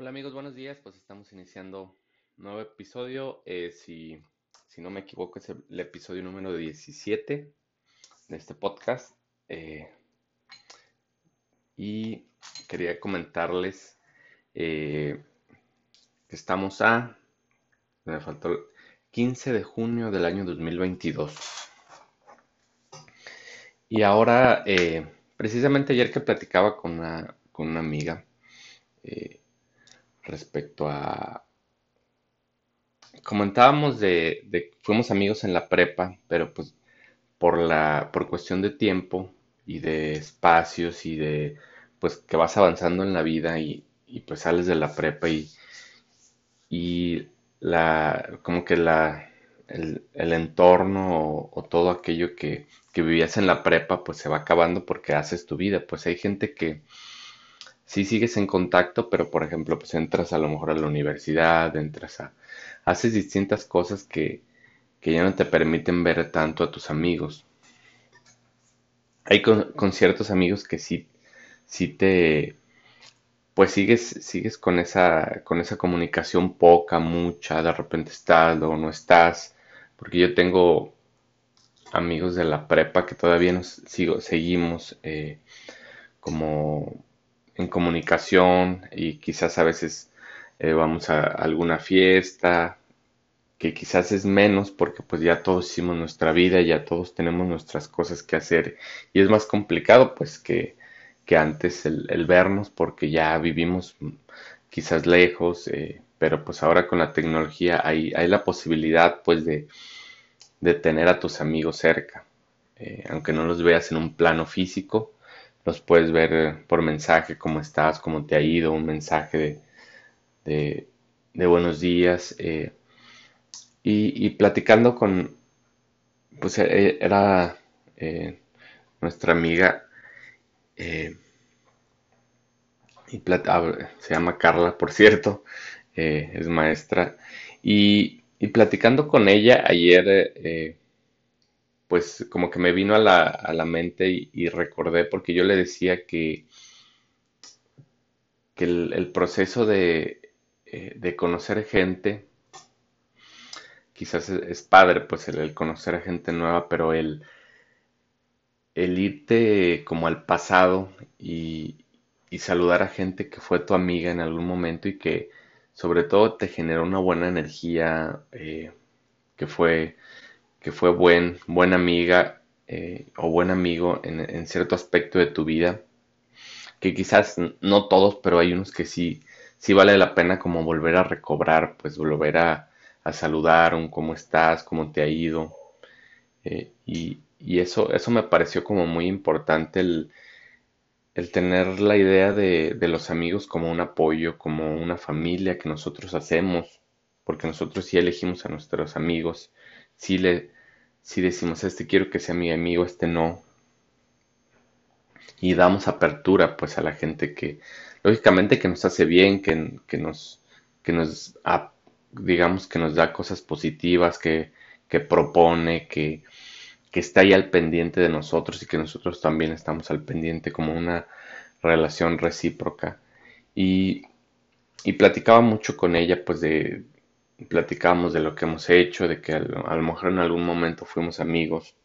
Hola amigos, buenos días. Pues estamos iniciando nuevo episodio. Eh, si, si no me equivoco, es el, episodio número 17 de este podcast. Eh, y quería comentarles eh, que estamos a, me faltó el 15 de junio del año 2022. Y ahora, precisamente ayer que platicaba con una, con una amiga respecto a... Comentábamos de, de fuimos amigos en la prepa, pero pues por la, por cuestión de tiempo y de espacios y de pues que vas avanzando en la vida y, pues sales de la prepa y, y la como que la el, el entorno o, o todo aquello que, que vivías en la prepa pues se va acabando porque haces tu vida. Pues hay gente que sí sigues en contacto, pero por ejemplo pues entras a lo mejor a la universidad, entras a, haces distintas cosas que, que ya no te permiten ver tanto a tus amigos. Hay con, ciertos amigos que sí, sí te, pues sigues, sigues con esa, con esa comunicación poca, mucha, de repente estás, luego no estás, porque yo tengo amigos de la prepa que todavía nos sigo, seguimos eh, como en comunicación y quizás a veces eh, vamos a alguna fiesta, que quizás es menos porque pues ya todos hicimos nuestra vida, ya todos tenemos nuestras cosas que hacer y es más complicado pues que, que antes el, vernos porque ya vivimos quizás lejos, eh, pero pues ahora con la tecnología hay, hay la posibilidad pues de, de tener a tus amigos cerca, eh, aunque no los veas en un plano físico, los puedes ver eh, por mensaje, cómo estás, cómo te ha ido, un mensaje de, de, buenos días. eh, y, y platicando con, pues e- era eh, nuestra amiga, y plat- ah, se llama Carla, por cierto, es maestra, y, y platicando con ella ayer, pues como que me vino a la, a la mente y, recordé, porque yo le decía que, que el, proceso de, eh, de conocer gente, quizás es, padre, pues el, el conocer a gente nueva, pero el, el irte como al pasado y, y saludar a gente que fue tu amiga en algún momento y que sobre todo te generó una buena energía, eh, que fue, que fue buen, buena amiga eh, o buen amigo en, en cierto aspecto de tu vida, que quizás no todos, pero hay unos que sí, sí vale la pena como volver a recobrar, pues volver a, a saludar, un cómo estás, cómo te ha ido, eh, y, y eso, eso me pareció como muy importante el, el tener la idea de, de los amigos como un apoyo, como una familia que nosotros hacemos, porque nosotros sí elegimos a nuestros amigos, sí le, sí decimos, este quiero que sea mi amigo, este no, y damos apertura pues a la gente que, lógicamente que nos hace bien, que, que nos, que nos, digamos que nos da cosas positivas, que, que propone, que, que está ahí al pendiente de nosotros y que nosotros también estamos al pendiente como una relación recíproca. Y, y platicaba mucho con ella, pues de, platicábamos de lo que hemos hecho, de que a lo mejor en algún momento fuimos amigos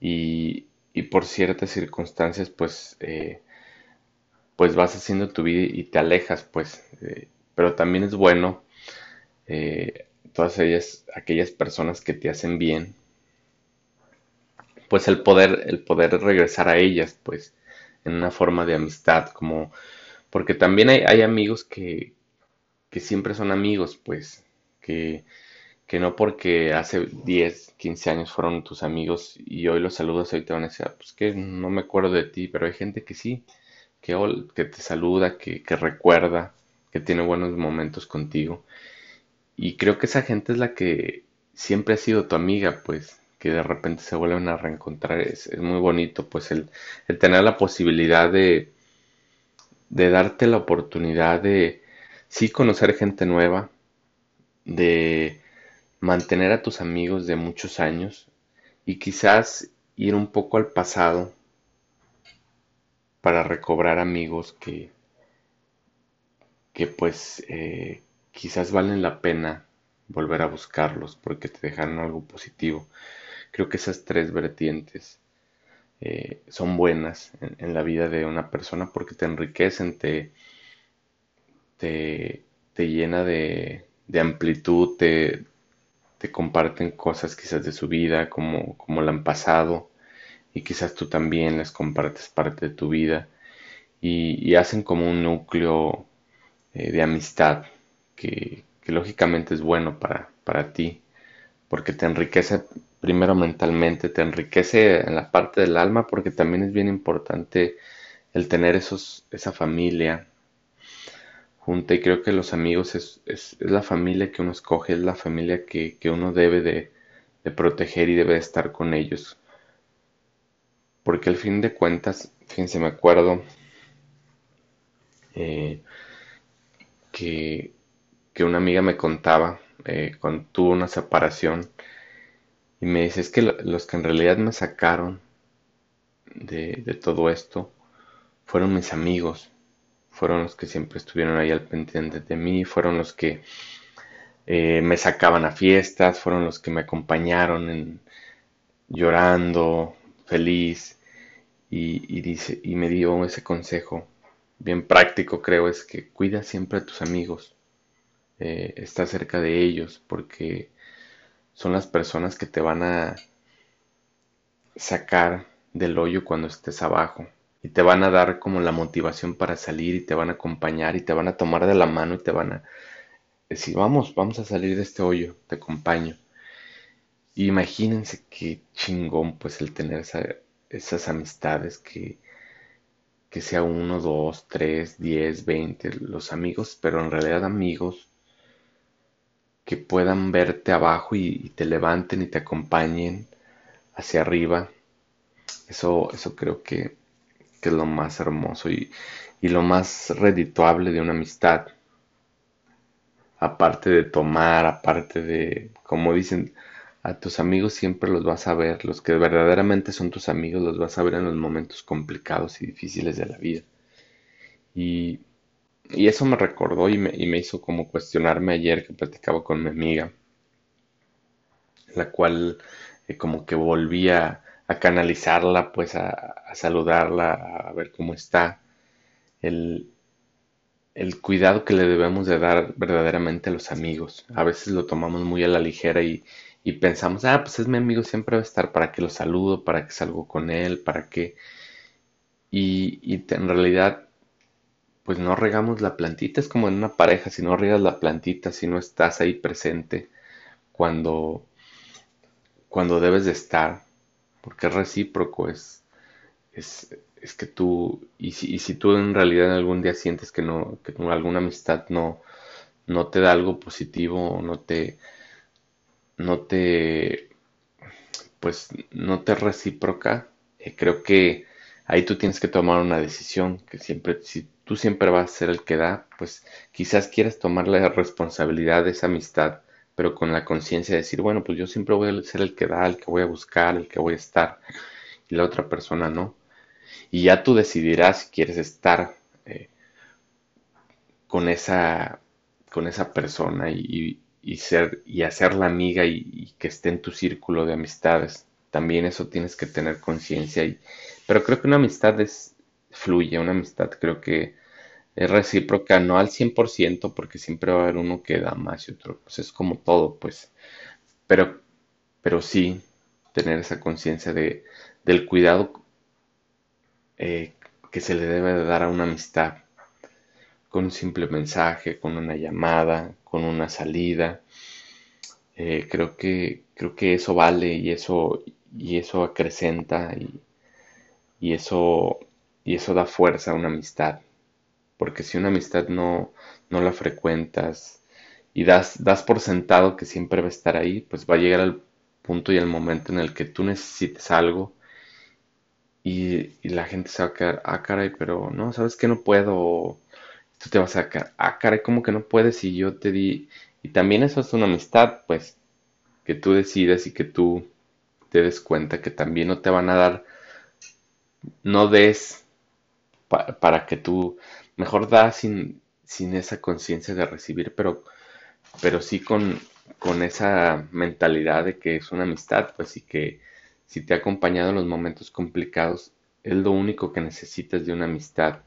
y, y por ciertas circunstancias, pues, eh, pues vas haciendo tu vida y te alejas, pues, eh, pero también es bueno eh, todas ellas, aquellas personas que te hacen bien, pues el poder, el poder regresar a ellas, pues, en una forma de amistad, como, porque también hay, hay amigos que, que siempre son amigos, pues, que, que no porque hace 10 15 años fueron tus amigos y hoy los saludas, hoy te van a decir, "Ah, pues que no me acuerdo de ti, pero hay gente que sí, que, que te saluda, que, que recuerda, que tiene buenos momentos contigo. Y creo que esa gente es la que siempre ha sido tu amiga, pues, que de repente se vuelven a reencontrar. Es, es muy bonito, pues, el, el tener la posibilidad de, de darte la oportunidad de, sí, conocer gente nueva, de mantener a tus amigos de muchos años y quizás ir un poco al pasado para recobrar amigos que, que pues eh, quizás valen la pena volver a buscarlos porque te dejaron algo positivo. Creo que esas tres vertientes eh, son buenas en, la vida de una persona porque te enriquecen, te, te, llena de, amplitud, te, te, comparten cosas quizás de su vida, como, como la han pasado, y quizás tú también les compartes parte de tu vida, y, hacen como un núcleo eh, de amistad que, que lógicamente es bueno para, para ti, porque te enriquece primero mentalmente, te enriquece en la parte del alma, porque también es bien importante el tener esos, esa familia junta y creo que los amigos es, es, la familia que uno escoge, es la familia que, que uno debe de, de, proteger y debe de estar con ellos. Porque al fin de cuentas, fíjense, me acuerdo eh, que que una amiga me contaba eh, cuando tuvo una separación y me dice, es que los que en realidad me sacaron de, todo esto fueron mis amigos, fueron los que siempre estuvieron ahí al pendiente de mí, fueron los que eh, me sacaban a fiestas, fueron los que me acompañaron en, llorando, feliz, y, dice, y me dio ese consejo, bien práctico creo, es que cuida siempre a tus amigos, eh, está cerca de ellos, porque son las personas que te van a sacar del hoyo cuando estés abajo y te van a dar como la motivación para salir y te van a acompañar y te van a tomar de la mano y te van a decir, vamos, vamos a salir de este hoyo, te acompaño. imagínense qué chingón pues el tener esas amistades que, que sea uno, dos, tres, diez, veinte, los amigos, pero en realidad amigos que puedan verte abajo y, te levanten y te acompañen hacia arriba. Eso, eso creo que, es lo más hermoso y, lo más redituable de una amistad. Aparte de tomar, aparte de, como dicen, a tus amigos siempre los vas a ver, los que verdaderamente son tus amigos los vas a ver en los momentos complicados y difíciles de la vida. Y y eso me recordó y me, hizo como cuestionarme ayer que platicaba con mi amiga, la cual eh, como que volvía a canalizarla, pues a, saludarla, a ver cómo está, el, cuidado que le debemos de dar verdaderamente a los amigos. A veces lo tomamos muy a la ligera y, pensamos, ah, pues es mi amigo, siempre va a estar para que lo saludo, para que salgo con él, para que... Y, y en realidad pues no regamos la plantita, es como en una pareja, si no regas la plantita, si no estás ahí presente cuando, cuando debes de estar, porque es recíproco, es, es, es que tú, y si, y si, tú en realidad algún día sientes que no, que alguna amistad no, no te da algo positivo, no te, no te, pues no te recíproca, eh, creo que ahí tú tienes que tomar una decisión, que siempre, si tú siempre vas a ser el que da, pues quizás quieras tomar la responsabilidad de esa amistad, pero con la conciencia de decir, bueno, pues yo siempre voy a ser el que da, el que voy a buscar, el que voy a estar, y la otra persona no. Y ya tú decidirás si quieres estar eh, con esa con esa persona y, ser y hacerla amiga y, y, que esté en tu círculo de amistades. También eso tienes que tener conciencia y, pero creo que una amistad es, fluye, una amistad creo que es recíproca, no al 100%, porque siempre va a haber uno que da más y otro, pues es como todo, pues, pero, pero sí tener esa conciencia de, del cuidado eh, que se le debe de dar a una amistad, con un simple mensaje, con una llamada, con una salida, eh, creo que, creo que eso vale y eso, y eso acrecenta y, y eso, y eso da fuerza a una amistad. Porque si una amistad no, no la frecuentas y das, das por sentado que siempre va a estar ahí, pues va a llegar al punto y al momento en el que tú necesites algo y, la gente se va a quedar, ah, caray, pero no, sabes que no puedo. Tú te vas a quedar, ah, caray, ¿cómo que no puedes? Y yo te di. Y también eso es una amistad, pues, que tú decidas y que tú te des cuenta que también no te van a dar no des para que tú, mejor da sin, sin esa conciencia de recibir, pero, pero sí con, con esa mentalidad de que es una amistad, pues y que si te ha acompañado en los momentos complicados, es lo único que necesitas de una amistad.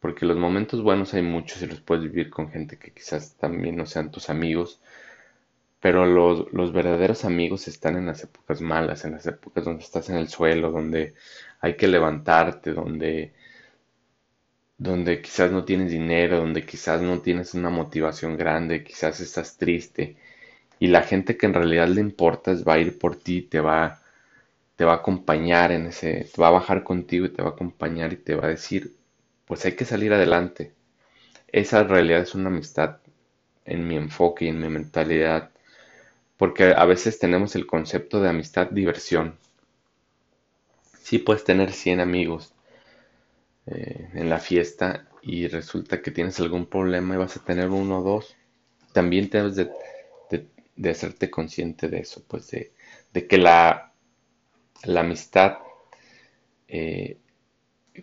Porque los momentos buenos hay muchos y los puedes vivir con gente que quizás también no sean tus amigos, pero los, los, verdaderos amigos están en las épocas malas, en las épocas donde estás en el suelo, donde hay que levantarte, donde, donde quizás no tienes dinero, donde quizás no tienes una motivación grande, quizás estás triste. Y la gente que en realidad le importas va a ir por ti, te va, te va a acompañar en ese, va a bajar contigo y te va a acompañar y te va a decir, pues hay que salir adelante. Esa realidad es una amistad en mi enfoque y en mi mentalidad porque a veces tenemos el concepto de amistad diversión. Sí puedes tener 100 amigos eh, en la fiesta y resulta que tienes algún problema y vas a tener uno o dos. También debes de, de, hacerte consciente de eso, pues de, que la, amistad eh,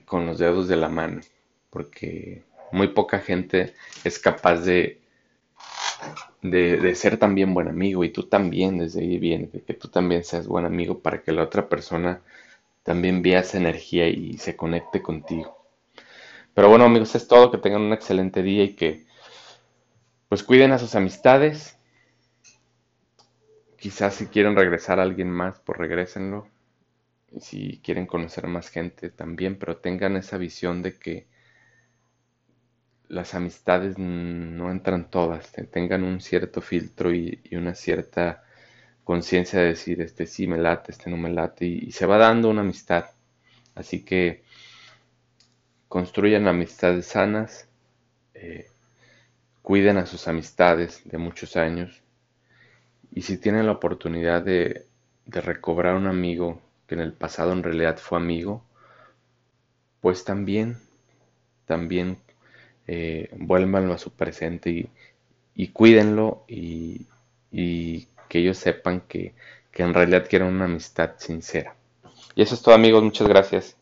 con los dedos de la mano, porque muy poca gente es capaz de de, ser también buen amigo y tú también desde ahí viene, de que tú también seas buen amigo para que la otra persona también vea esa energía y se conecte contigo. Pero bueno amigos, es todo, que tengan un excelente día y que pues cuiden a sus amistades. Quizás si quieren regresar a alguien más, pues regresenlo. Y si quieren conocer más gente también, pero tengan esa visión de que las amistades no entran todas, tengan un cierto filtro y, una cierta conciencia de decir, este sí me late, este no me late, y, se va dando una amistad. Así que construyan amistades sanas, eh, cuiden a sus amistades de muchos años, y si tienen la oportunidad de, recobrar un amigo que en el pasado en realidad fue amigo, pues también, también eh, vuélvanlo a su presente y, cuídenlo y, que ellos sepan que, que en realidad quieren una amistad sincera. Y eso es todo amigos, muchas gracias.